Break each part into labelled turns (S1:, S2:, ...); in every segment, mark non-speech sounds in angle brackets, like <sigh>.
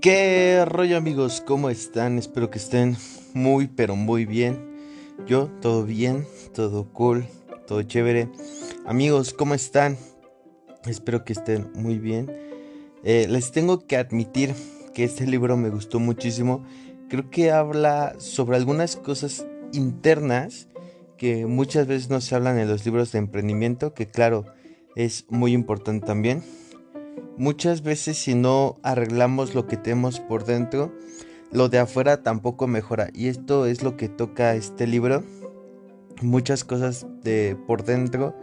S1: ¿Qué rollo amigos? ¿Cómo están? Espero que estén muy pero muy bien. Yo todo bien, todo cool, todo chévere. Amigos, ¿cómo están? Espero que estén muy bien. Eh, les tengo que admitir que este libro me gustó muchísimo. Creo que habla sobre algunas cosas internas que muchas veces no se hablan en los libros de emprendimiento, que claro, es muy importante también. Muchas veces si no arreglamos lo que tenemos por dentro, lo de afuera tampoco mejora. Y esto es lo que toca este libro. Muchas cosas de por dentro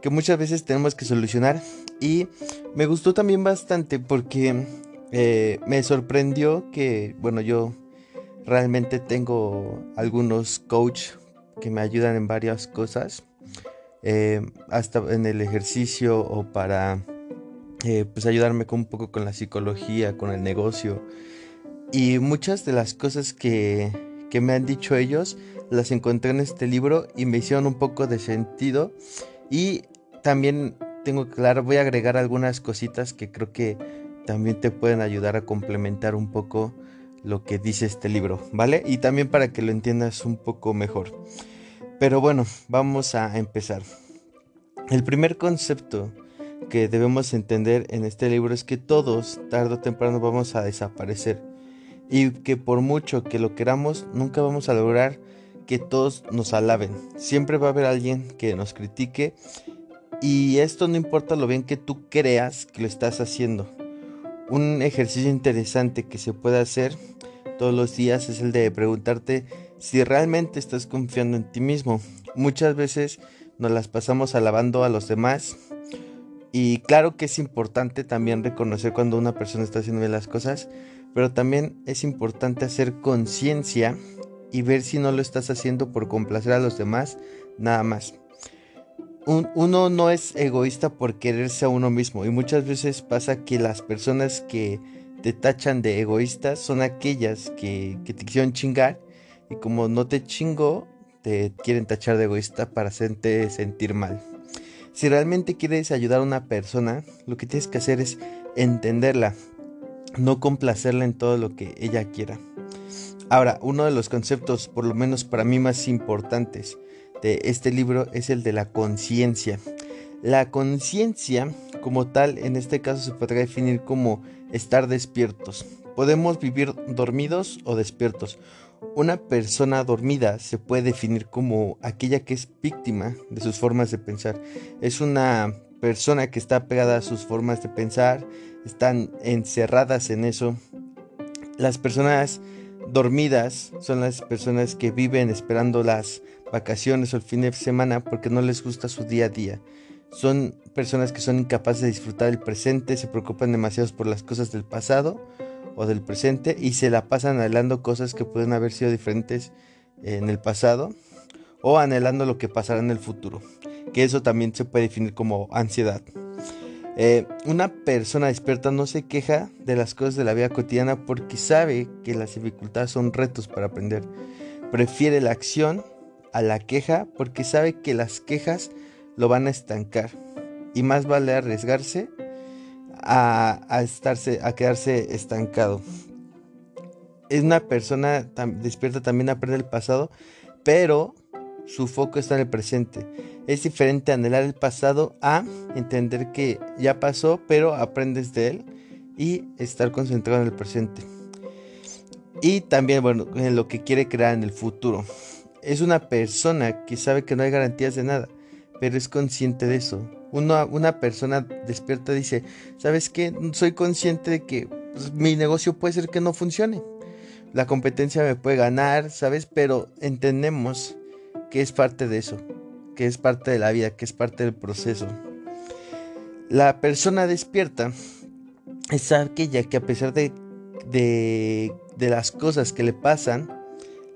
S1: que muchas veces tenemos que solucionar. Y me gustó también bastante porque eh, me sorprendió que, bueno, yo realmente tengo algunos coach que me ayudan en varias cosas. Eh, hasta en el ejercicio o para eh, pues ayudarme con un poco con la psicología, con el negocio. Y muchas de las cosas que, que me han dicho ellos las encontré en este libro y me hicieron un poco de sentido. Y también tengo claro, voy a agregar algunas cositas que creo que también te pueden ayudar a complementar un poco lo que dice este libro, ¿vale? Y también para que lo entiendas un poco mejor. Pero bueno, vamos a empezar. El primer concepto que debemos entender en este libro es que todos, tarde o temprano, vamos a desaparecer. Y que por mucho que lo queramos, nunca vamos a lograr que todos nos alaben. Siempre va a haber alguien que nos critique. Y esto no importa lo bien que tú creas que lo estás haciendo. Un ejercicio interesante que se puede hacer todos los días es el de preguntarte si realmente estás confiando en ti mismo. Muchas veces nos las pasamos alabando a los demás y claro que es importante también reconocer cuando una persona está haciendo las cosas, pero también es importante hacer conciencia y ver si no lo estás haciendo por complacer a los demás, nada más. uno no es egoísta por quererse a uno mismo y muchas veces pasa que las personas que te tachan de egoísta son aquellas que, que te quisieron chingar y como no te chingo, te quieren tachar de egoísta para hacerte sentir mal. Si realmente quieres ayudar a una persona, lo que tienes que hacer es entenderla, no complacerla en todo lo que ella quiera. Ahora, uno de los conceptos, por lo menos para mí más importantes de este libro, es el de la conciencia. La conciencia, como tal, en este caso se podría definir como estar despiertos. Podemos vivir dormidos o despiertos. Una persona dormida se puede definir como aquella que es víctima de sus formas de pensar. Es una persona que está pegada a sus formas de pensar, están encerradas en eso. Las personas dormidas son las personas que viven esperando las vacaciones o el fin de semana porque no les gusta su día a día. Son personas que son incapaces de disfrutar el presente, se preocupan demasiado por las cosas del pasado o del presente y se la pasan anhelando cosas que pueden haber sido diferentes en el pasado o anhelando lo que pasará en el futuro, que eso también se puede definir como ansiedad. Eh, una persona despierta no se queja de las cosas de la vida cotidiana porque sabe que las dificultades son retos para aprender. Prefiere la acción a la queja porque sabe que las quejas lo van a estancar y más vale arriesgarse a, estarse, a quedarse estancado. Es una persona despierta también aprende el pasado, pero su foco está en el presente. Es diferente anhelar el pasado a entender que ya pasó, pero aprendes de él y estar concentrado en el presente. Y también, bueno, en lo que quiere crear en el futuro. Es una persona que sabe que no hay garantías de nada, pero es consciente de eso una persona despierta dice, ¿sabes qué? Soy consciente de que pues, mi negocio puede ser que no funcione. La competencia me puede ganar, ¿sabes? Pero entendemos que es parte de eso, que es parte de la vida, que es parte del proceso. La persona despierta es aquella que a pesar de, de, de las cosas que le pasan,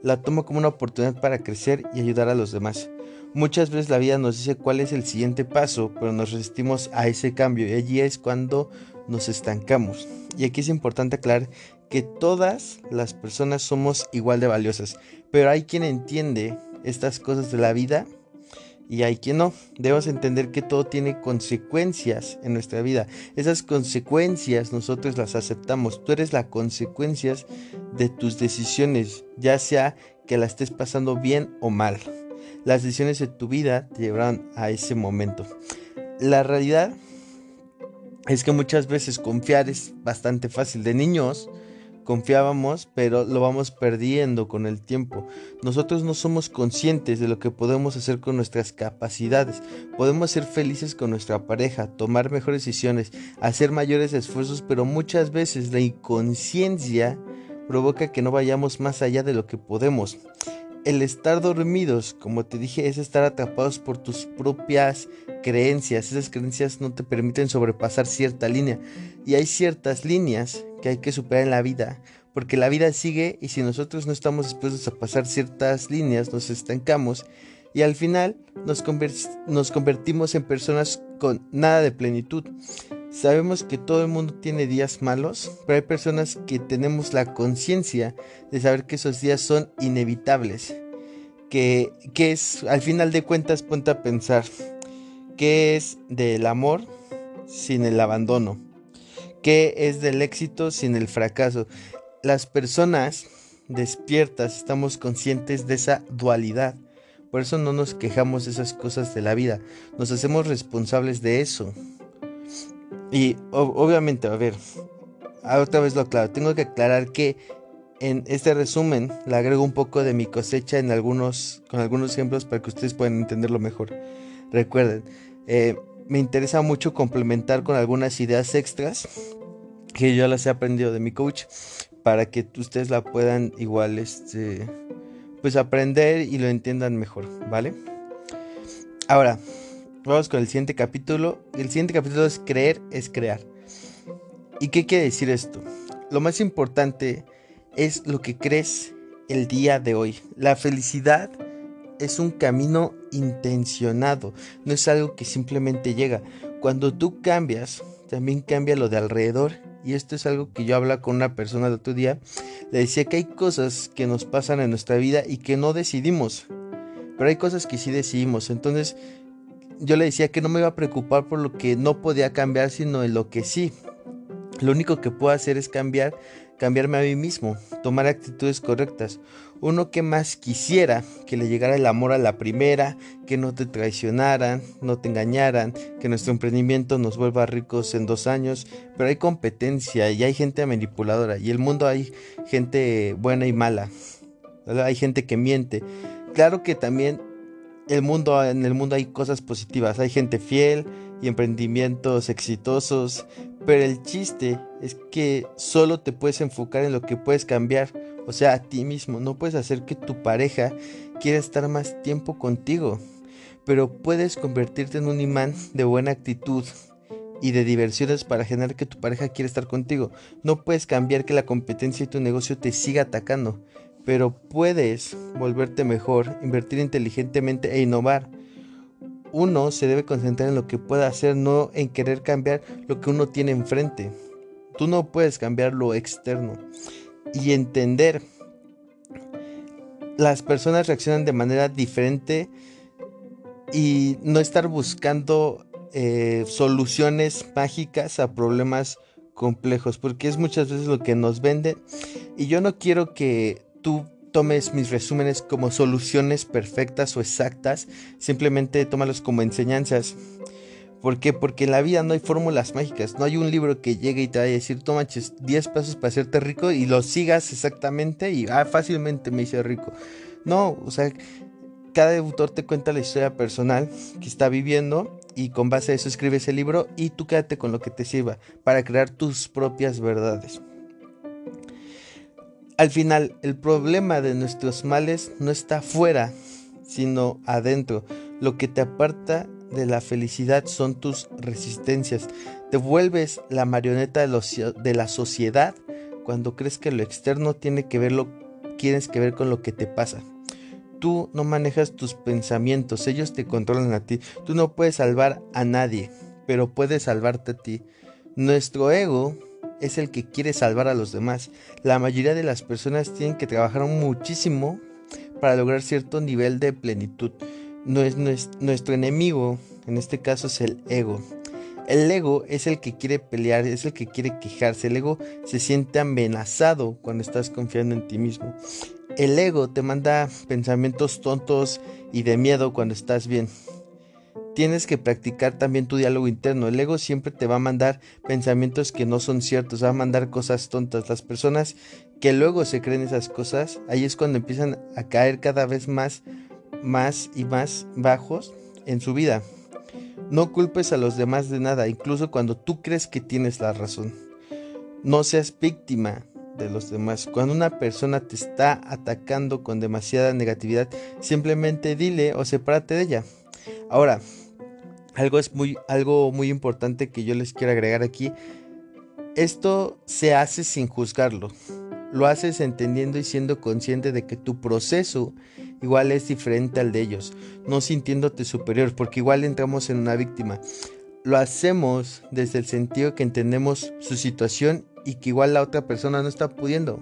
S1: la toma como una oportunidad para crecer y ayudar a los demás. Muchas veces la vida nos dice cuál es el siguiente paso, pero nos resistimos a ese cambio y allí es cuando nos estancamos. Y aquí es importante aclarar que todas las personas somos igual de valiosas, pero hay quien entiende estas cosas de la vida y hay quien no. Debemos entender que todo tiene consecuencias en nuestra vida. Esas consecuencias nosotros las aceptamos. Tú eres la consecuencia de tus decisiones, ya sea que la estés pasando bien o mal. Las decisiones de tu vida te llevarán a ese momento. La realidad es que muchas veces confiar es bastante fácil. De niños, confiábamos, pero lo vamos perdiendo con el tiempo. Nosotros no somos conscientes de lo que podemos hacer con nuestras capacidades. Podemos ser felices con nuestra pareja, tomar mejores decisiones, hacer mayores esfuerzos, pero muchas veces la inconsciencia provoca que no vayamos más allá de lo que podemos. El estar dormidos, como te dije, es estar atrapados por tus propias creencias. Esas creencias no te permiten sobrepasar cierta línea. Y hay ciertas líneas que hay que superar en la vida. Porque la vida sigue y si nosotros no estamos dispuestos a pasar ciertas líneas, nos estancamos y al final nos, nos convertimos en personas con nada de plenitud. Sabemos que todo el mundo tiene días malos, pero hay personas que tenemos la conciencia de saber que esos días son inevitables. Que, que, es, al final de cuentas, ponte a pensar, ¿qué es del amor sin el abandono? ¿Qué es del éxito sin el fracaso? Las personas despiertas estamos conscientes de esa dualidad. Por eso no nos quejamos de esas cosas de la vida, nos hacemos responsables de eso. Y obviamente, a ver, otra vez lo aclaro. Tengo que aclarar que en este resumen le agrego un poco de mi cosecha en algunos, con algunos ejemplos para que ustedes puedan entenderlo mejor. Recuerden, eh, me interesa mucho complementar con algunas ideas extras que yo las he aprendido de mi coach para que ustedes la puedan igual este pues aprender y lo entiendan mejor, ¿vale? Ahora, Vamos con el siguiente capítulo. El siguiente capítulo es creer es crear. ¿Y qué quiere decir esto? Lo más importante es lo que crees el día de hoy. La felicidad es un camino intencionado, no es algo que simplemente llega. Cuando tú cambias, también cambia lo de alrededor. Y esto es algo que yo hablaba con una persona el otro día. Le decía que hay cosas que nos pasan en nuestra vida y que no decidimos. Pero hay cosas que sí decidimos. Entonces, yo le decía que no me iba a preocupar por lo que no podía cambiar, sino en lo que sí. Lo único que puedo hacer es cambiar, cambiarme a mí mismo, tomar actitudes correctas. Uno que más quisiera que le llegara el amor a la primera, que no te traicionaran, no te engañaran, que nuestro emprendimiento nos vuelva ricos en dos años, pero hay competencia y hay gente manipuladora y el mundo hay gente buena y mala, hay gente que miente. Claro que también el mundo, en el mundo hay cosas positivas, hay gente fiel y emprendimientos exitosos, pero el chiste es que solo te puedes enfocar en lo que puedes cambiar, o sea, a ti mismo, no puedes hacer que tu pareja quiera estar más tiempo contigo, pero puedes convertirte en un imán de buena actitud y de diversiones para generar que tu pareja quiera estar contigo. No puedes cambiar que la competencia y tu negocio te siga atacando pero puedes volverte mejor, invertir inteligentemente e innovar. Uno se debe concentrar en lo que puede hacer, no en querer cambiar lo que uno tiene enfrente. Tú no puedes cambiar lo externo. Y entender, las personas reaccionan de manera diferente y no estar buscando eh, soluciones mágicas a problemas complejos, porque es muchas veces lo que nos venden. Y yo no quiero que tú tomes mis resúmenes como soluciones perfectas o exactas, simplemente tómalos como enseñanzas. ¿Por qué? Porque en la vida no hay fórmulas mágicas, no hay un libro que llegue y te vaya a decir, toma 10 pasos para hacerte rico y lo sigas exactamente y ah, fácilmente me hice rico. No, o sea, cada autor te cuenta la historia personal que está viviendo y con base a eso escribes el libro y tú quédate con lo que te sirva para crear tus propias verdades. Al final, el problema de nuestros males no está afuera, sino adentro. Lo que te aparta de la felicidad son tus resistencias. Te vuelves la marioneta de, la sociedad cuando crees que lo externo tiene que ver lo, tienes que ver con lo que te pasa. Tú no manejas tus pensamientos, ellos te controlan a ti. Tú no puedes salvar a nadie, pero puedes salvarte a ti. Nuestro ego es el que quiere salvar a los demás. La mayoría de las personas tienen que trabajar muchísimo para lograr cierto nivel de plenitud. nuestro enemigo, en este caso, es el ego. El ego es el que quiere pelear, es el que quiere quejarse. El ego se siente amenazado cuando estás confiando en ti mismo. El ego te manda pensamientos tontos y de miedo cuando estás bien. Tienes que practicar también tu diálogo interno. El ego siempre te va a mandar pensamientos que no son ciertos, va a mandar cosas tontas. Las personas que luego se creen esas cosas, ahí es cuando empiezan a caer cada vez más, más y más bajos en su vida. No culpes a los demás de nada, incluso cuando tú crees que tienes la razón. No seas víctima de los demás. Cuando una persona te está atacando con demasiada negatividad, simplemente dile o sepárate de ella. Ahora, algo es muy algo muy importante que yo les quiero agregar aquí. Esto se hace sin juzgarlo. Lo haces entendiendo y siendo consciente de que tu proceso igual es diferente al de ellos, no sintiéndote superior, porque igual entramos en una víctima. Lo hacemos desde el sentido que entendemos su situación y que igual la otra persona no está pudiendo.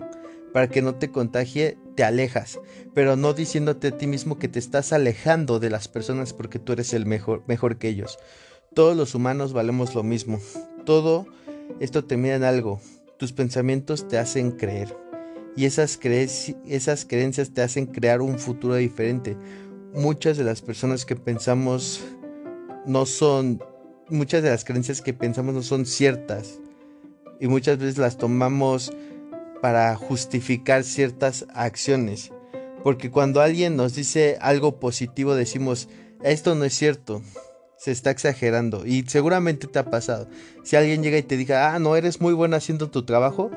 S1: Para que no te contagie, te alejas, pero no diciéndote a ti mismo que te estás alejando de las personas porque tú eres el mejor, mejor que ellos. Todos los humanos valemos lo mismo. Todo esto te mira en algo. Tus pensamientos te hacen creer y esas, esas creencias te hacen crear un futuro diferente. Muchas de las personas que pensamos no son, muchas de las creencias que pensamos no son ciertas y muchas veces las tomamos para justificar ciertas acciones. Porque cuando alguien nos dice algo positivo decimos, esto no es cierto, se está exagerando. Y seguramente te ha pasado. Si alguien llega y te diga, ah, no, eres muy bueno haciendo tu trabajo,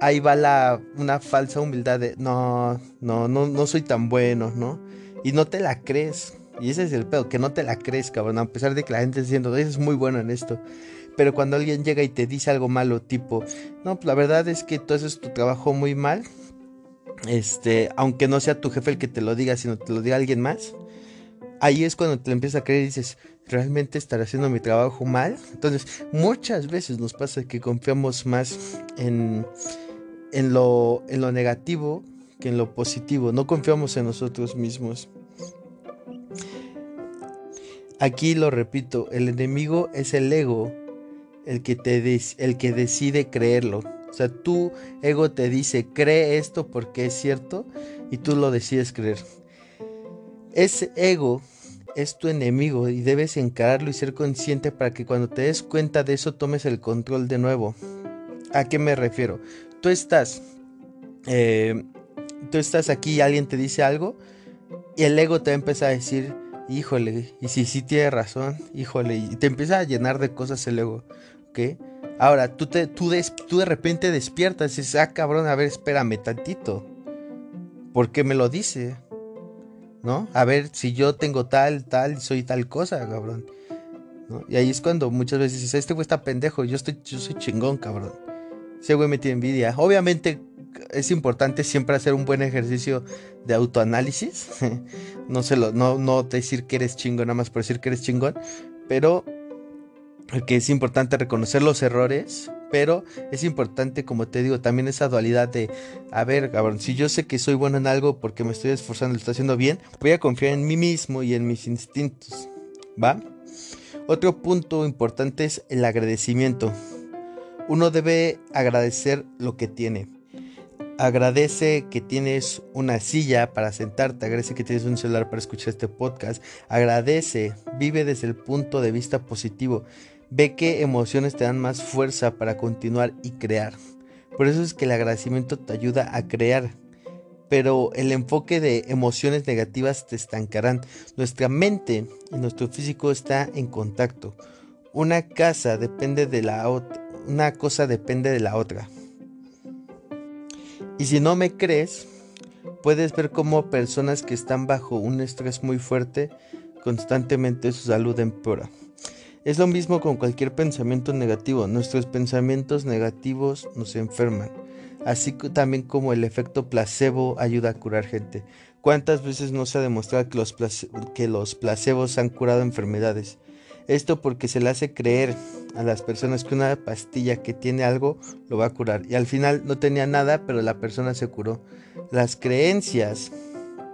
S1: ahí va la, una falsa humildad de, no, no, no, no soy tan bueno, ¿no? Y no te la crees. Y ese es el pedo, que no te la crees, cabrón, a pesar de que la gente está diciendo, es muy bueno en esto. Pero cuando alguien llega y te dice algo malo, tipo, no, pues la verdad es que tú haces tu trabajo muy mal, este, aunque no sea tu jefe el que te lo diga, sino te lo diga alguien más, ahí es cuando te lo empiezas a creer y dices, ¿realmente estaré haciendo mi trabajo mal? Entonces, muchas veces nos pasa que confiamos más en en lo, en lo negativo que en lo positivo. No confiamos en nosotros mismos. Aquí lo repito, el enemigo es el ego, el que, te el que decide creerlo. O sea, tu ego te dice, cree esto porque es cierto y tú lo decides creer. Ese ego es tu enemigo y debes encararlo y ser consciente para que cuando te des cuenta de eso tomes el control de nuevo. ¿A qué me refiero? tú estás, eh, tú estás aquí y alguien te dice algo y el ego te empieza a decir, híjole, y si sí tiene razón, híjole, y te empieza a llenar de cosas el ego, ¿ok? Ahora, tú, te, tú, tú de repente despiertas y dices, ah, cabrón, a ver, espérame tantito. ¿Por qué me lo dice? ¿No? A ver, si yo tengo tal, tal, soy tal cosa, cabrón. Y ahí es cuando muchas veces dices, este güey está pendejo, yo, estoy, yo soy chingón, cabrón. Ese güey me tiene envidia. Obviamente es importante siempre hacer un buen ejercicio de autoanálisis. <laughs> no, se lo, no, no decir que eres chingón nada más por decir que eres chingón. Pero que es importante reconocer los errores. Pero es importante, como te digo, también esa dualidad de, a ver, cabrón, si yo sé que soy bueno en algo porque me estoy esforzando, lo estoy haciendo bien, voy a confiar en mí mismo y en mis instintos. ¿Va? Otro punto importante es el agradecimiento. Uno debe agradecer lo que tiene. Agradece que tienes una silla para sentarte, agradece que tienes un celular para escuchar este podcast, agradece, vive desde el punto de vista positivo, ve qué emociones te dan más fuerza para continuar y crear. Por eso es que el agradecimiento te ayuda a crear, pero el enfoque de emociones negativas te estancarán. Nuestra mente y nuestro físico está en contacto. Una casa depende de la otra una cosa depende de la otra. Y si no me crees, puedes ver cómo personas que están bajo un estrés muy fuerte, constantemente su salud empeora. Es lo mismo con cualquier pensamiento negativo. Nuestros pensamientos negativos nos enferman. Así también como el efecto placebo ayuda a curar gente. ¿Cuántas veces no se ha demostrado que los, que los placebos han curado enfermedades? Esto porque se le hace creer a las personas que una pastilla que tiene algo lo va a curar. Y al final no tenía nada, pero la persona se curó. Las creencias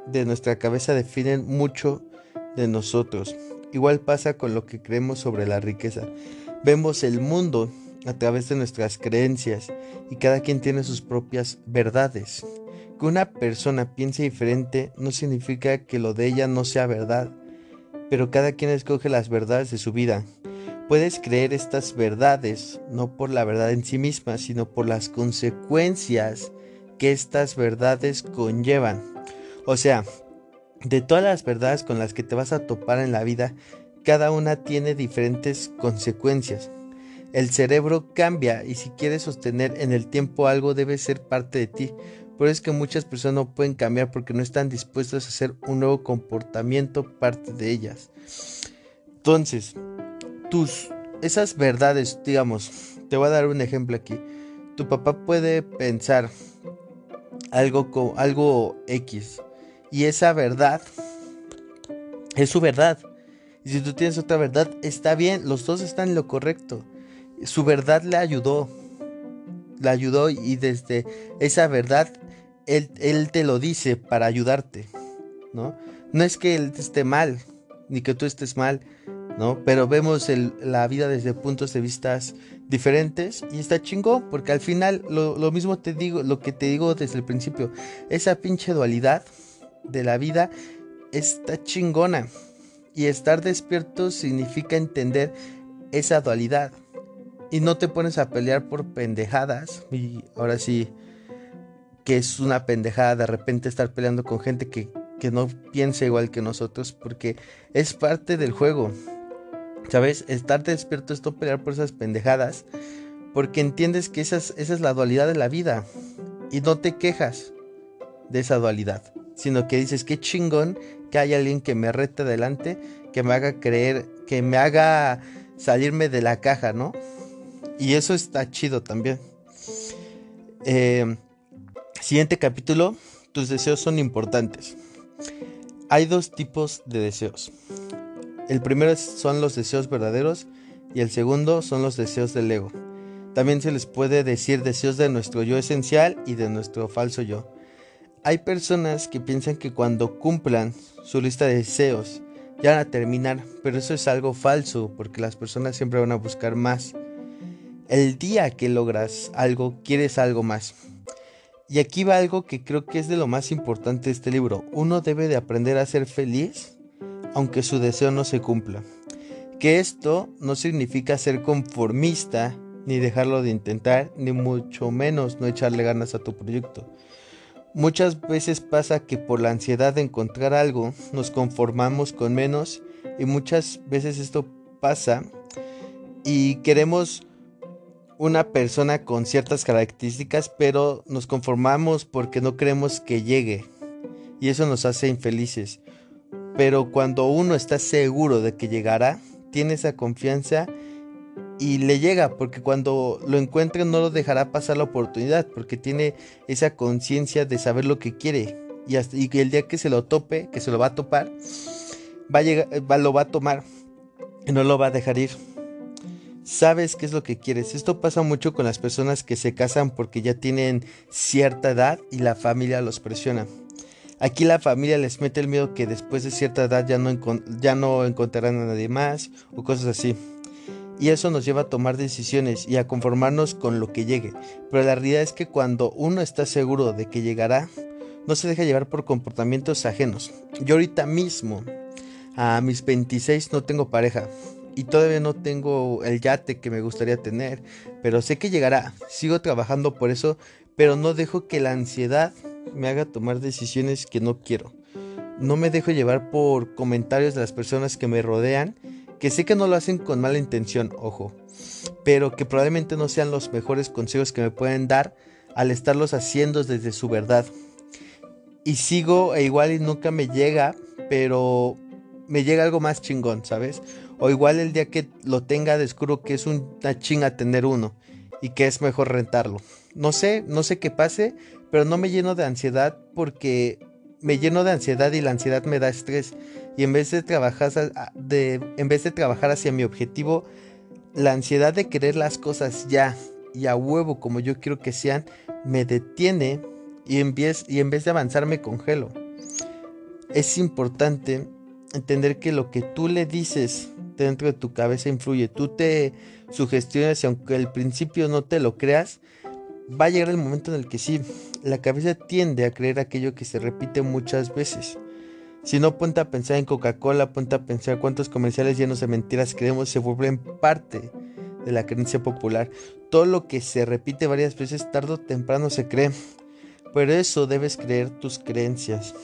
S1: de nuestra cabeza definen mucho de nosotros. Igual pasa con lo que creemos sobre la riqueza. Vemos el mundo a través de nuestras creencias y cada quien tiene sus propias verdades. Que una persona piense diferente no significa que lo de ella no sea verdad, pero cada quien escoge las verdades de su vida. Puedes creer estas verdades no por la verdad en sí misma, sino por las consecuencias que estas verdades conllevan. O sea, de todas las verdades con las que te vas a topar en la vida, cada una tiene diferentes consecuencias. El cerebro cambia y si quieres sostener en el tiempo algo debe ser parte de ti. Por eso es que muchas personas no pueden cambiar porque no están dispuestas a hacer un nuevo comportamiento parte de ellas. Entonces, tus esas verdades, digamos, te voy a dar un ejemplo aquí. Tu papá puede pensar algo algo X y esa verdad es su verdad. Y si tú tienes otra verdad, está bien, los dos están en lo correcto su verdad le ayudó. Le ayudó y desde esa verdad él, él, te lo dice para ayudarte, ¿no? No es que él esté mal, ni que tú estés mal, ¿no? Pero vemos la vida desde puntos de vista diferentes y está chingón, porque al final lo, lo, mismo te digo, lo que te digo desde el principio, esa pinche dualidad de la vida está chingona. Y estar despierto significa entender esa dualidad y no te pones a pelear por pendejadas. Y ahora sí, que es una pendejada de repente estar peleando con gente que, que no piensa igual que nosotros, porque es parte del juego. ¿Sabes? Estar despierto es no pelear por esas pendejadas, porque entiendes que esa es, esa es la dualidad de la vida. Y no te quejas de esa dualidad, sino que dices, qué chingón que haya alguien que me rete adelante, que me haga creer, que me haga salirme de la caja, ¿no? Y eso está chido también. Eh, siguiente capítulo. Tus deseos son importantes. Hay dos tipos de deseos. El primero son los deseos verdaderos y el segundo son los deseos del ego. También se les puede decir deseos de nuestro yo esencial y de nuestro falso yo. Hay personas que piensan que cuando cumplan su lista de deseos ya van a terminar, pero eso es algo falso porque las personas siempre van a buscar más. El día que logras algo, quieres algo más. Y aquí va algo que creo que es de lo más importante de este libro. Uno debe de aprender a ser feliz aunque su deseo no se cumpla. Que esto no significa ser conformista, ni dejarlo de intentar, ni mucho menos no echarle ganas a tu proyecto. Muchas veces pasa que por la ansiedad de encontrar algo nos conformamos con menos y muchas veces esto pasa y queremos una persona con ciertas características, pero nos conformamos porque no creemos que llegue. Y eso nos hace infelices. Pero cuando uno está seguro de que llegará, tiene esa confianza y le llega, porque cuando lo encuentre no lo dejará pasar la oportunidad, porque tiene esa conciencia de saber lo que quiere. Y, hasta, el día que se lo tope, que se lo va a topar, va a llegar, va, lo va a tomar y no lo va a dejar ir sabes qué es lo que quieres. Esto pasa mucho con las personas que se casan porque ya tienen cierta edad y la familia los presiona. Aquí la familia les mete el miedo que después de cierta edad ya no, ya no encontrarán a nadie más o cosas así. Y eso nos lleva a tomar decisiones y a conformarnos con lo que llegue. Pero la realidad es que cuando uno está seguro de que llegará, no se deja llevar por comportamientos ajenos. Yo ahorita mismo, a mis 26, no tengo pareja y todavía no tengo el yate que me gustaría tener, pero sé que llegará. Sigo trabajando por eso, pero no dejo que la ansiedad me haga tomar decisiones que no quiero. No me dejo llevar por comentarios de las personas que me rodean, que sé que no lo hacen con mala intención, ojo, pero que probablemente no sean los mejores consejos que me pueden dar al estarlos haciendo desde su verdad. Y sigo e igual y nunca me llega, pero me llega algo más chingón, ¿sabes? O igual el día que lo tenga descubro que es una chinga tener uno y que es mejor rentarlo. No sé, no sé qué pase, pero no me lleno de ansiedad porque me lleno de ansiedad y la ansiedad me da estrés. Y en vez de trabajar, de, en vez de trabajar hacia mi objetivo, la ansiedad de querer las cosas ya y a huevo como yo quiero que sean, me detiene y en vez, y en vez de avanzar me congelo. Es importante entender que lo que tú le dices dentro de tu cabeza influye. Tú te sugestionas y aunque al principio no te lo creas, va a llegar el momento en el que sí, la cabeza tiende a creer aquello que se repite muchas veces. Si no, ponte a pensar en Coca-Cola, ponte a pensar cuántos comerciales llenos de mentiras creemos se vuelven parte de la creencia popular. Todo lo que se repite varias veces, tarde o temprano se cree. Pero eso debes creer tus creencias.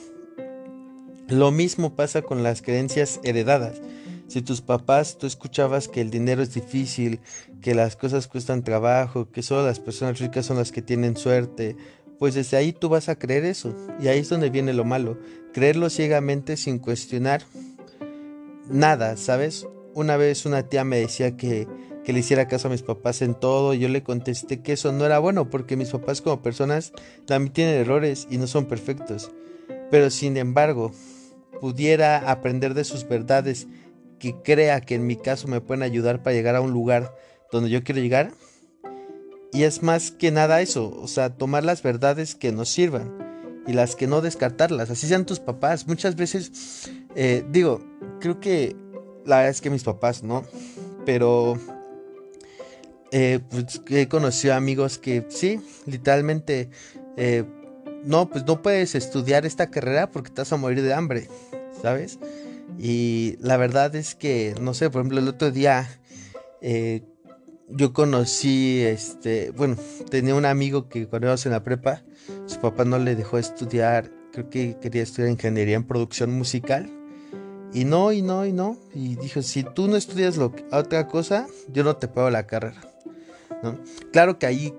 S1: Lo mismo pasa con las creencias heredadas. Si tus papás, tú escuchabas que el dinero es difícil, que las cosas cuestan trabajo, que solo las personas ricas son las que tienen suerte, pues desde ahí tú vas a creer eso. Y ahí es donde viene lo malo. Creerlo ciegamente sin cuestionar nada, ¿sabes? Una vez una tía me decía que, que le hiciera caso a mis papás en todo. Y yo le contesté que eso no era bueno porque mis papás como personas también tienen errores y no son perfectos. Pero sin embargo, pudiera aprender de sus verdades que crea que en mi caso me pueden ayudar para llegar a un lugar donde yo quiero llegar. Y es más que nada eso, o sea, tomar las verdades que nos sirvan y las que no descartarlas, así sean tus papás. Muchas veces, eh, digo, creo que la verdad es que mis papás, ¿no? Pero eh, pues, he conocido amigos que sí, literalmente, eh, no, pues no puedes estudiar esta carrera porque te vas a morir de hambre, ¿sabes? Y la verdad es que, no sé, por ejemplo, el otro día eh, yo conocí, este, bueno, tenía un amigo que cuando íbamos en la prepa, su papá no le dejó estudiar, creo que quería estudiar ingeniería en producción musical. Y no, y no, y no. Y dijo, si tú no estudias lo otra cosa, yo no te pago la carrera. Claro que ahí,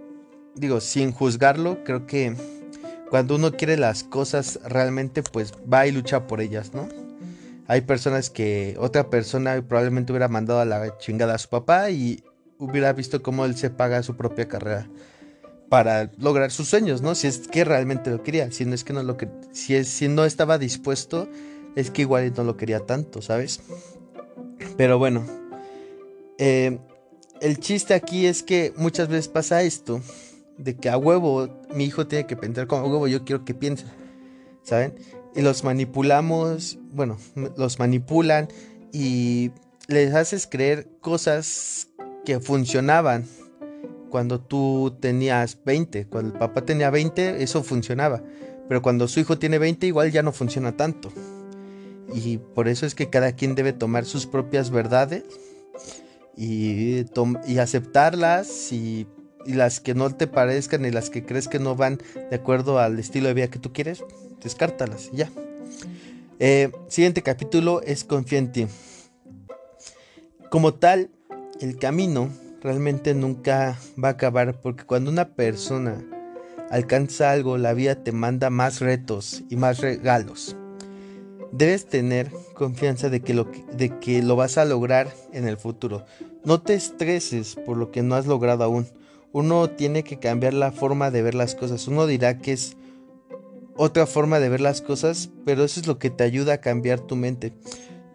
S1: digo, sin juzgarlo, creo que cuando uno quiere las cosas realmente, pues va y lucha por ellas, ¿no? Hay personas que otra persona probablemente hubiera mandado a la chingada a su papá y hubiera visto cómo él se paga su propia carrera para lograr sus sueños, ¿no? Si es que realmente lo quería, si no es que no lo que si es si no estaba dispuesto, es que igual no lo quería tanto, ¿sabes? Pero bueno, eh, el chiste aquí es que muchas veces pasa esto, de que a huevo mi hijo tiene que pensar como a huevo yo quiero que piense, ¿saben? Y los manipulamos, bueno, los manipulan y les haces creer cosas que funcionaban cuando tú tenías 20. Cuando el papá tenía 20, eso funcionaba. Pero cuando su hijo tiene 20, igual ya no funciona tanto. Y por eso es que cada quien debe tomar sus propias verdades y, y aceptarlas y, y, las que no te parezcan y las que crees que no van de acuerdo al estilo de vida que tú quieres, descártalas ya. Eh, siguiente capítulo es Confía en ti. Como tal, el camino realmente nunca va a acabar porque cuando una persona alcanza algo, la vida te manda más retos y más regalos. Debes tener confianza de que, lo, de que lo vas a lograr en el futuro. No te estreses por lo que no has logrado aún. Uno tiene que cambiar la forma de ver las cosas. Uno dirá que es otra forma de ver las cosas, pero eso es lo que te ayuda a cambiar tu mente.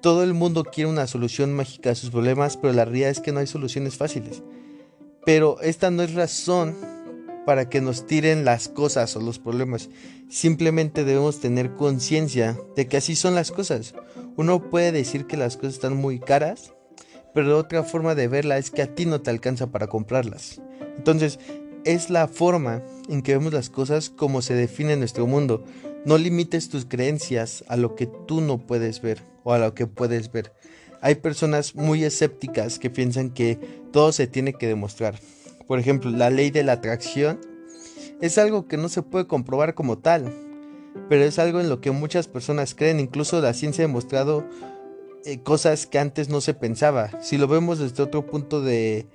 S1: Todo el mundo quiere una solución mágica a sus problemas, pero la realidad es que no hay soluciones fáciles. Pero esta no es razón para que nos tiren las cosas o los problemas. Simplemente debemos tener conciencia de que así son las cosas. Uno puede decir que las cosas están muy caras, pero otra forma de verla es que a ti no te alcanza para comprarlas. Entonces, es la forma en que vemos las cosas como se define en nuestro mundo. No limites tus creencias a lo que tú no puedes ver o a lo que puedes ver. Hay personas muy escépticas que piensan que todo se tiene que demostrar. Por ejemplo, la ley de la atracción es algo que no se puede comprobar como tal, pero es algo en lo que muchas personas creen. Incluso la ciencia ha demostrado eh, cosas que antes no se pensaba. Si lo vemos desde otro punto de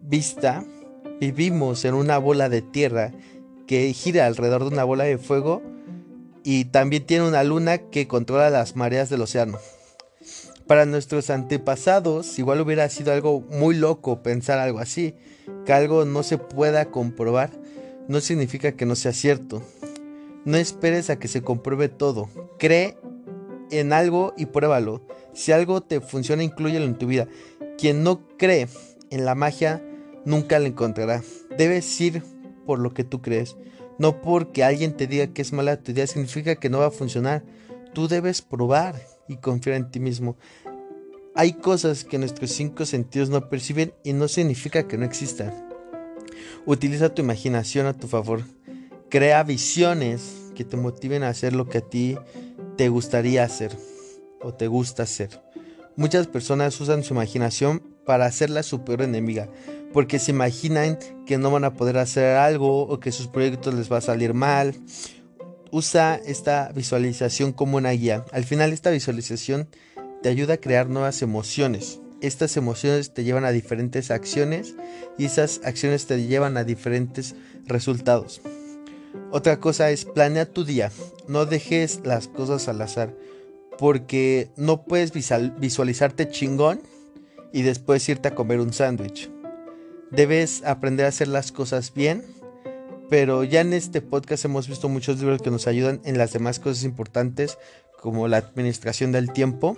S1: vista, Vivimos en una bola de tierra que gira alrededor de una bola de fuego y también tiene una luna que controla las mareas del océano. Para nuestros antepasados igual hubiera sido algo muy loco pensar algo así, que algo no se pueda comprobar no significa que no sea cierto. No esperes a que se compruebe todo. Cree en algo y pruébalo. Si algo te funciona, incluyelo en tu vida. Quien no cree en la magia nunca la encontrará. Debes ir por lo que tú crees. No porque alguien te diga que es mala tu idea significa que no va a funcionar. Tú debes probar y confiar en ti mismo. Hay cosas que nuestros cinco sentidos no perciben y no significa que no existan. Utiliza tu imaginación a tu favor. Crea visiones que te motiven a hacer lo que a ti te gustaría hacer o te gusta hacer. Muchas personas usan su imaginación para hacerla su peor enemiga, porque se imaginan que no van a poder hacer algo o que sus proyectos les va a salir mal. Usa esta visualización como una guía. Al final esta visualización te ayuda a crear nuevas emociones. Estas emociones te llevan a diferentes acciones y esas acciones te llevan a diferentes resultados. Otra cosa es planea tu día. No dejes las cosas al azar porque no puedes visualizarte chingón y después irte a comer un sándwich. Debes aprender a hacer las cosas bien, pero ya en este podcast hemos visto muchos libros que nos ayudan en las demás cosas importantes como la administración del tiempo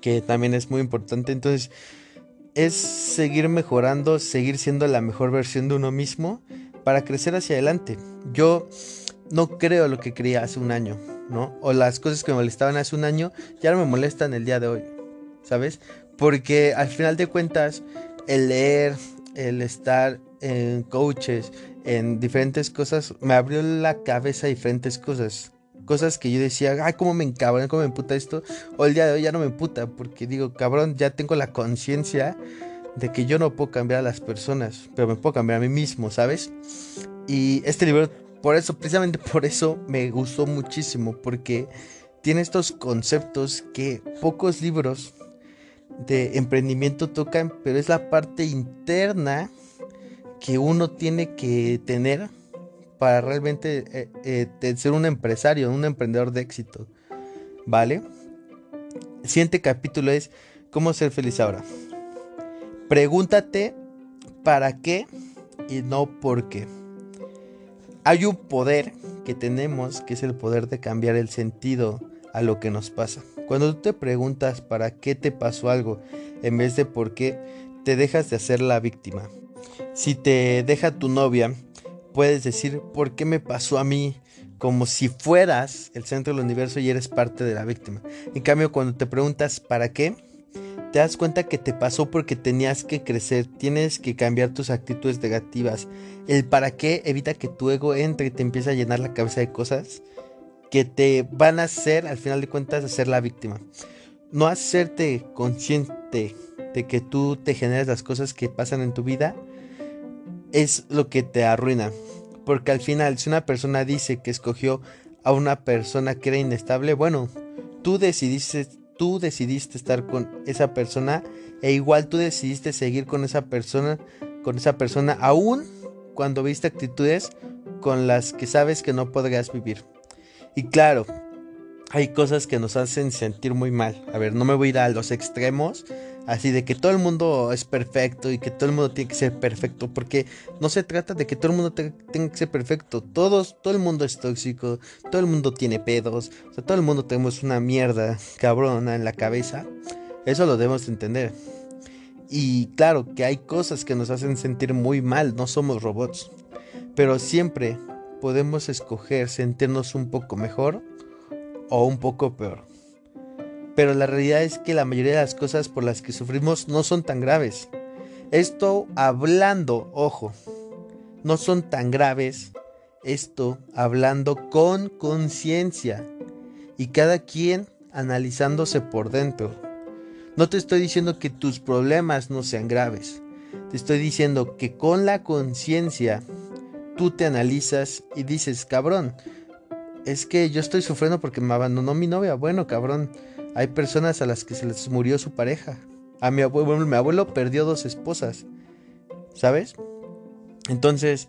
S1: que también es muy importante. Entonces, es seguir mejorando, seguir siendo la mejor versión de uno mismo para crecer hacia adelante. Yo no creo lo que creía hace un año, ¿no? O las cosas que me molestaban hace un año ya no me molestan el día de hoy, ¿sabes? Porque al final de cuentas, el leer, el estar en coaches, en diferentes cosas, me abrió la cabeza a diferentes cosas cosas que yo decía, ay, cómo me encabrón, cómo me emputa esto. O el día de hoy ya no me emputa, porque digo, cabrón, ya tengo la conciencia de que yo no puedo cambiar a las personas, pero me puedo cambiar a mí mismo, ¿sabes? Y este libro, por eso, precisamente por eso me gustó muchísimo, porque tiene estos conceptos que pocos libros de emprendimiento tocan, pero es la parte interna que uno tiene que tener para realmente eh, eh, ser un empresario, un emprendedor de éxito. ¿Vale? Siguiente capítulo es cómo ser feliz ahora. Pregúntate para qué y no por qué. Hay un poder que tenemos que es el poder de cambiar el sentido a lo que nos pasa. Cuando tú te preguntas para qué te pasó algo en vez de por qué, te dejas de hacer la víctima. Si te deja tu novia puedes decir por qué me pasó a mí como si fueras el centro del universo y eres parte de la víctima. En cambio, cuando te preguntas para qué, te das cuenta que te pasó porque tenías que crecer, tienes que cambiar tus actitudes negativas. El para qué evita que tu ego entre y te empiece a llenar la cabeza de cosas que te van a hacer, al final de cuentas, a ser la víctima. No hacerte consciente de que tú te generas las cosas que pasan en tu vida es lo que te arruina. Porque al final, si una persona dice que escogió a una persona que era inestable, bueno, tú decidiste, tú decidiste estar con esa persona e igual tú decidiste seguir con esa persona, con esa persona aún cuando viste actitudes con las que sabes que no podrías vivir. Y claro, hay cosas que nos hacen sentir muy mal. A ver, no me voy a ir a los extremos, así de que todo el mundo es perfecto y que todo el mundo tiene que ser perfecto, porque no se trata de que todo el mundo tenga que ser perfecto, todos, todo el mundo es tóxico, todo el mundo tiene pedos, o sea, todo el mundo tenemos una mierda cabrona en la cabeza, eso lo debemos entender. Y claro que hay cosas que nos hacen sentir muy mal, no somos robots, pero siempre podemos escoger sentirnos un poco mejor o un poco peor pero la realidad es que la mayoría de las cosas por las que sufrimos no son tan graves. Esto hablando, ojo, no son tan graves. Esto hablando con conciencia y cada quien analizándose por dentro. No te estoy diciendo que tus problemas no sean graves. Te estoy diciendo que con la conciencia tú te analizas y dices, cabrón, es que yo estoy sufriendo porque me abandonó mi novia. Bueno, cabrón, hay personas a las que se les murió su pareja. A mi abuelo, mi abuelo perdió dos esposas. ¿Sabes? Entonces,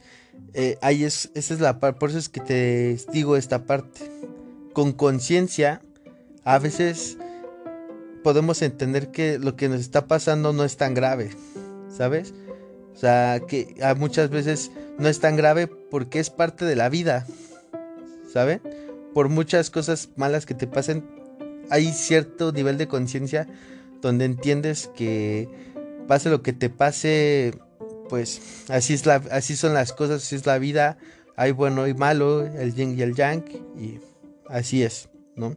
S1: eh, ahí es, esa es la parte, por eso es que te digo esta parte. Con conciencia, a veces podemos entender que lo que nos está pasando no es tan grave, ¿sabes? O sea, que muchas veces no es tan grave porque es parte de la vida, ¿saben? Por muchas cosas malas que te pasen, hay cierto nivel de conciencia donde entiendes que pase lo que te pase, pues así es la, así son las cosas, así es la vida, hay bueno y malo, el yin y el yang, y así es, ¿no?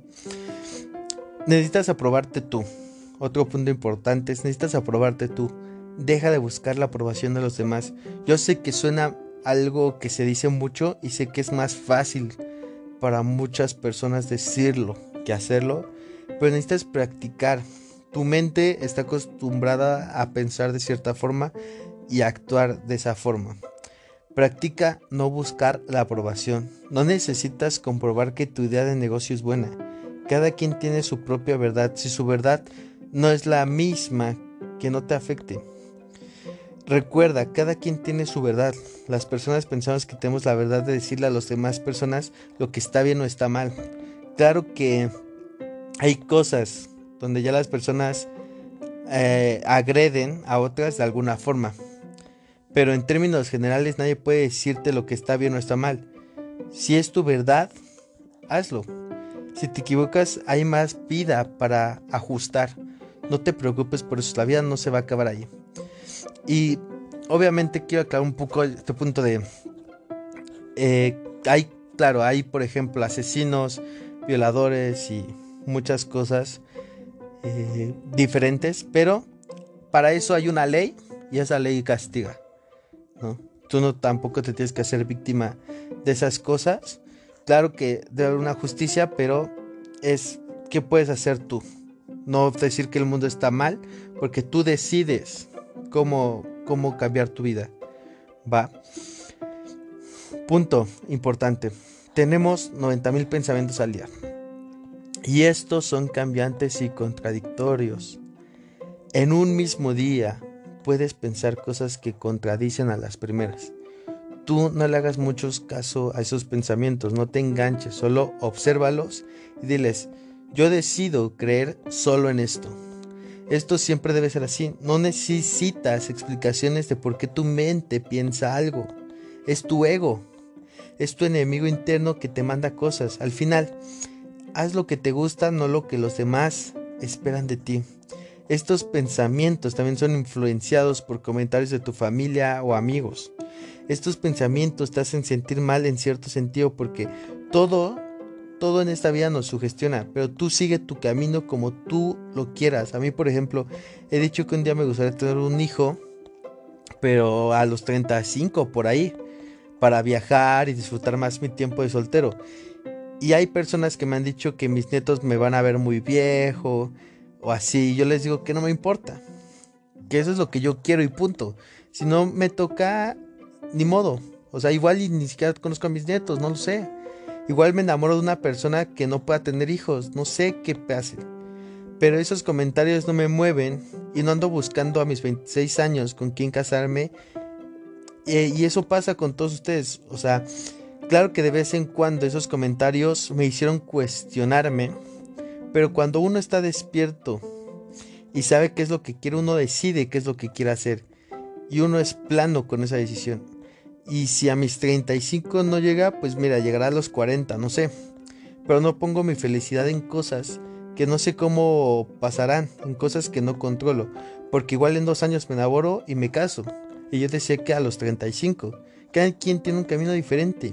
S1: necesitas aprobarte tú. Otro punto importante es necesitas aprobarte tú. Deja de buscar la aprobación de los demás. Yo sé que suena algo que se dice mucho y sé que es más fácil para muchas personas decirlo que hacerlo, pero necesitas practicar. Tu mente está acostumbrada a pensar de cierta forma y actuar de esa forma. Practica no buscar la aprobación. No necesitas comprobar que tu idea de negocio es buena. Cada quien tiene su propia verdad. Si su verdad no es la misma, que no te afecte. Recuerda, cada quien tiene su verdad. Las personas pensamos que tenemos la verdad de decirle a las demás personas lo que está bien o está mal. Claro que hay cosas donde ya las personas eh, agreden a otras de alguna forma. Pero en términos generales nadie puede decirte lo que está bien o está mal. Si es tu verdad, hazlo. Si te equivocas, hay más vida para ajustar. No te preocupes por eso, la vida no se va a acabar ahí. Y obviamente quiero aclarar un poco este punto de... Eh, hay, claro, hay por ejemplo asesinos, violadores y muchas cosas eh, diferentes, pero para eso hay una ley y esa ley castiga. Tú no tampoco te tienes que hacer víctima de esas cosas. Claro que debe haber una justicia, pero es qué puedes hacer tú. No decir que el mundo está mal, porque tú decides cómo, cómo cambiar tu vida. Va. Punto importante. Tenemos 90.000 pensamientos al día. Y estos son cambiantes y contradictorios. En un mismo día puedes pensar cosas que contradicen a las primeras. Tú no le hagas mucho caso a esos pensamientos, no te enganches, solo obsérvalos y diles, yo decido creer solo en esto. Esto siempre debe ser así, no necesitas explicaciones de por qué tu mente piensa algo. Es tu ego, es tu enemigo interno que te manda cosas. Al final, haz lo que te gusta, no lo que los demás esperan de ti. Estos pensamientos también son influenciados por comentarios de tu familia o amigos. Estos pensamientos te hacen sentir mal en cierto sentido porque todo, todo en esta vida nos sugestiona, pero tú sigue tu camino como tú lo quieras. A mí, por ejemplo, he dicho que un día me gustaría tener un hijo, pero a los 35 por ahí, para viajar y disfrutar más mi tiempo de soltero. Y hay personas que me han dicho que mis nietos me van a ver muy viejo, o así, yo les digo que no me importa. Que eso es lo que yo quiero y punto. Si no me toca, ni modo. O sea, igual ni siquiera conozco a mis nietos, no lo sé. Igual me enamoro de una persona que no pueda tener hijos, no sé qué pase. Pero esos comentarios no me mueven y no ando buscando a mis 26 años con quién casarme. Y eso pasa con todos ustedes. O sea, claro que de vez en cuando esos comentarios me hicieron cuestionarme pero cuando uno está despierto y sabe qué es lo que quiere, uno decide qué es lo que quiere hacer. Y uno es plano con esa decisión. Y si a mis 35 no llega, pues mira, llegará a los 40, no sé. Pero no pongo mi felicidad en cosas que no sé cómo pasarán, en cosas que no controlo. Porque igual en dos años me enamoro y me caso. Y yo decía que a los 35. Cada quien tiene un camino diferente.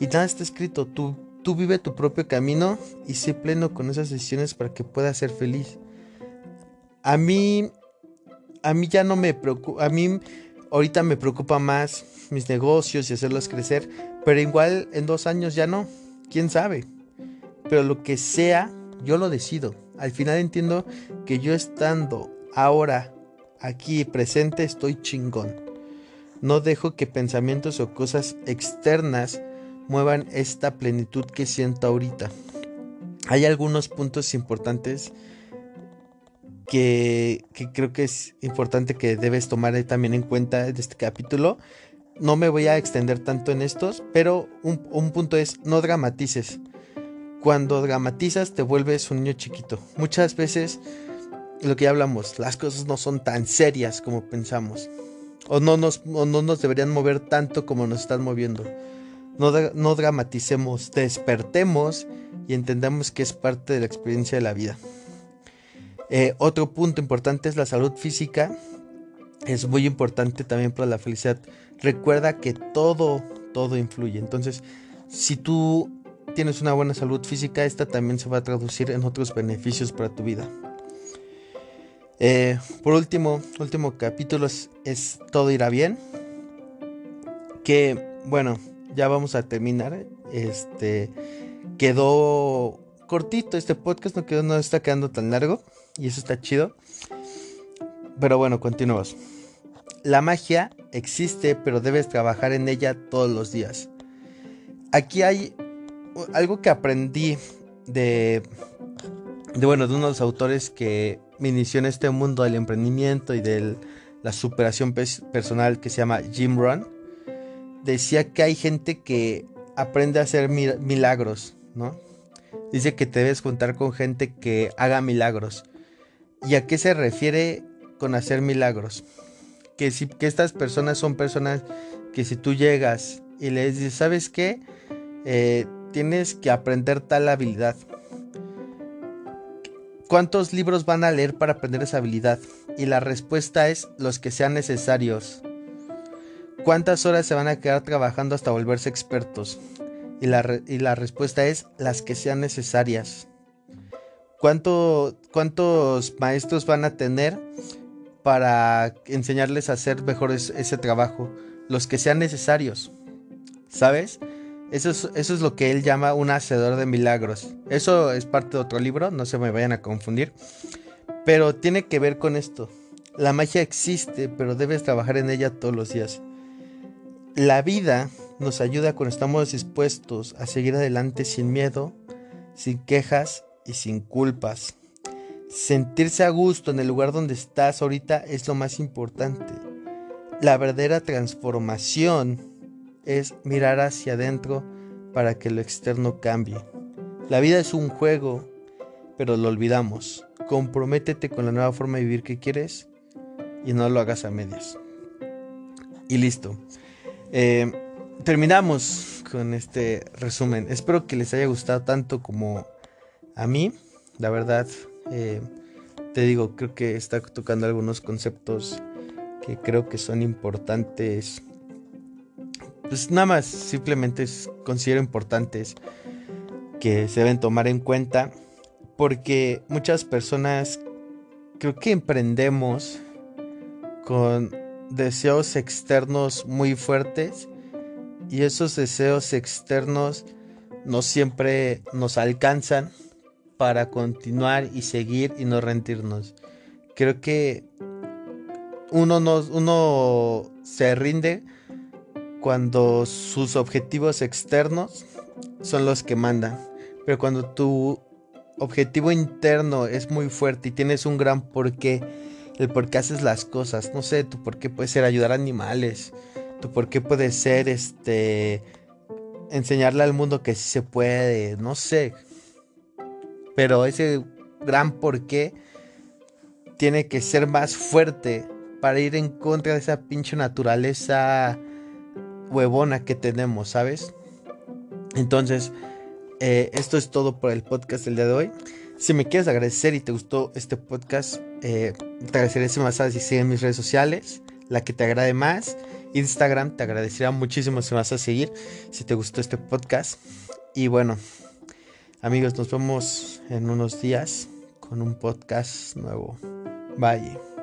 S1: Y nada está escrito. Tú Tú vive tu propio camino y sé pleno con esas decisiones para que puedas ser feliz. A mí, a mí ya no me preocupa, a mí ahorita me preocupa más mis negocios y hacerlos crecer, pero igual en dos años ya no, quién sabe. Pero lo que sea, yo lo decido. Al final entiendo que yo estando ahora aquí presente estoy chingón. No dejo que pensamientos o cosas externas muevan esta plenitud que siento ahorita. Hay algunos puntos importantes que, creo que es importante que debes tomar también en cuenta de este capítulo. No me voy a extender tanto en estos, pero un, un punto es no dramatices. Cuando dramatizas te vuelves un niño chiquito. Muchas veces lo que ya hablamos, las cosas no son tan serias como pensamos. O no nos, o no nos deberían mover tanto como nos están moviendo. No, dramaticemos, despertemos y entendamos que es parte de la experiencia de la vida. Eh, otro punto importante es la salud física. Es muy importante también para la felicidad. Recuerda que todo, todo influye. Entonces, si tú tienes una buena salud física, esta también se va a traducir en otros beneficios para tu vida. Eh, por último, último capítulo es, Todo irá bien. Que bueno, ya vamos a terminar. Este quedó cortito este podcast, no quedó, no está quedando tan largo. Y eso está chido. Pero bueno, continuamos. La magia existe, pero debes trabajar en ella todos los días. Aquí hay algo que aprendí de, de bueno, de unos autores que me inició en este mundo del emprendimiento y de la superación personal que se llama Jim Rohn. Decía que hay gente que aprende a hacer milagros, ¿no? Dice que te debes contar con gente que haga milagros. ¿Y a qué se refiere con hacer milagros? Que, si, que estas personas son personas que si tú llegas y les dices, ¿sabes qué? Eh, tienes que aprender tal habilidad. ¿Cuántos libros van a leer para aprender esa habilidad? Y la respuesta es los que sean necesarios. ¿Cuántas horas se van a quedar trabajando hasta volverse expertos? Y la, y la respuesta es las que sean necesarias. ¿Cuánto, ¿Cuántos maestros van a tener para enseñarles a hacer mejor ese trabajo? Los que sean necesarios. ¿Sabes? Eso es, eso es, lo que él llama un hacedor de milagros. Eso es parte de otro libro, no se me vayan a confundir. Pero tiene que ver con esto. La magia existe, pero debes trabajar en ella todos los días. La vida nos ayuda cuando estamos dispuestos a seguir adelante sin miedo, sin quejas y sin culpas. Sentirse a gusto en el lugar donde estás ahorita es lo más importante. La verdadera transformación es mirar hacia adentro para que lo externo cambie. La vida es un juego, pero lo olvidamos. Comprométete con la nueva forma de vivir que quieres y no lo hagas a medias. Y listo. Eh, terminamos con este resumen. Espero que les haya gustado tanto como a mí. La verdad, eh, te digo, creo que está tocando algunos conceptos que creo que son importantes pues nada más, simplemente considero importantes que se deben tomar en cuenta porque muchas personas creo que emprendemos con deseos externos muy fuertes y esos deseos externos no siempre nos alcanzan para continuar y seguir y no rendirnos. Creo que uno, uno se rinde cuando sus objetivos externos son los que mandan. Pero cuando tu objetivo interno es muy fuerte y tienes un gran porqué, el por qué haces las cosas, no sé, tu por qué puede ser ayudar a animales, tu por qué puede ser este enseñarle al mundo que sí se puede, no sé. Pero ese gran porqué tiene que ser más fuerte para ir en contra de esa pinche naturaleza huevona que tenemos, ¿sabes? Entonces, eh, esto es todo por el podcast del día de hoy. Si me quieres agradecer y te gustó este podcast, eh, te agradecería si me en mis redes sociales, la que te agrade más. Instagram, te agradecería muchísimo si me vas a seguir, si te gustó este podcast. Y bueno, amigos, nos vemos en unos días con un podcast nuevo. Bye.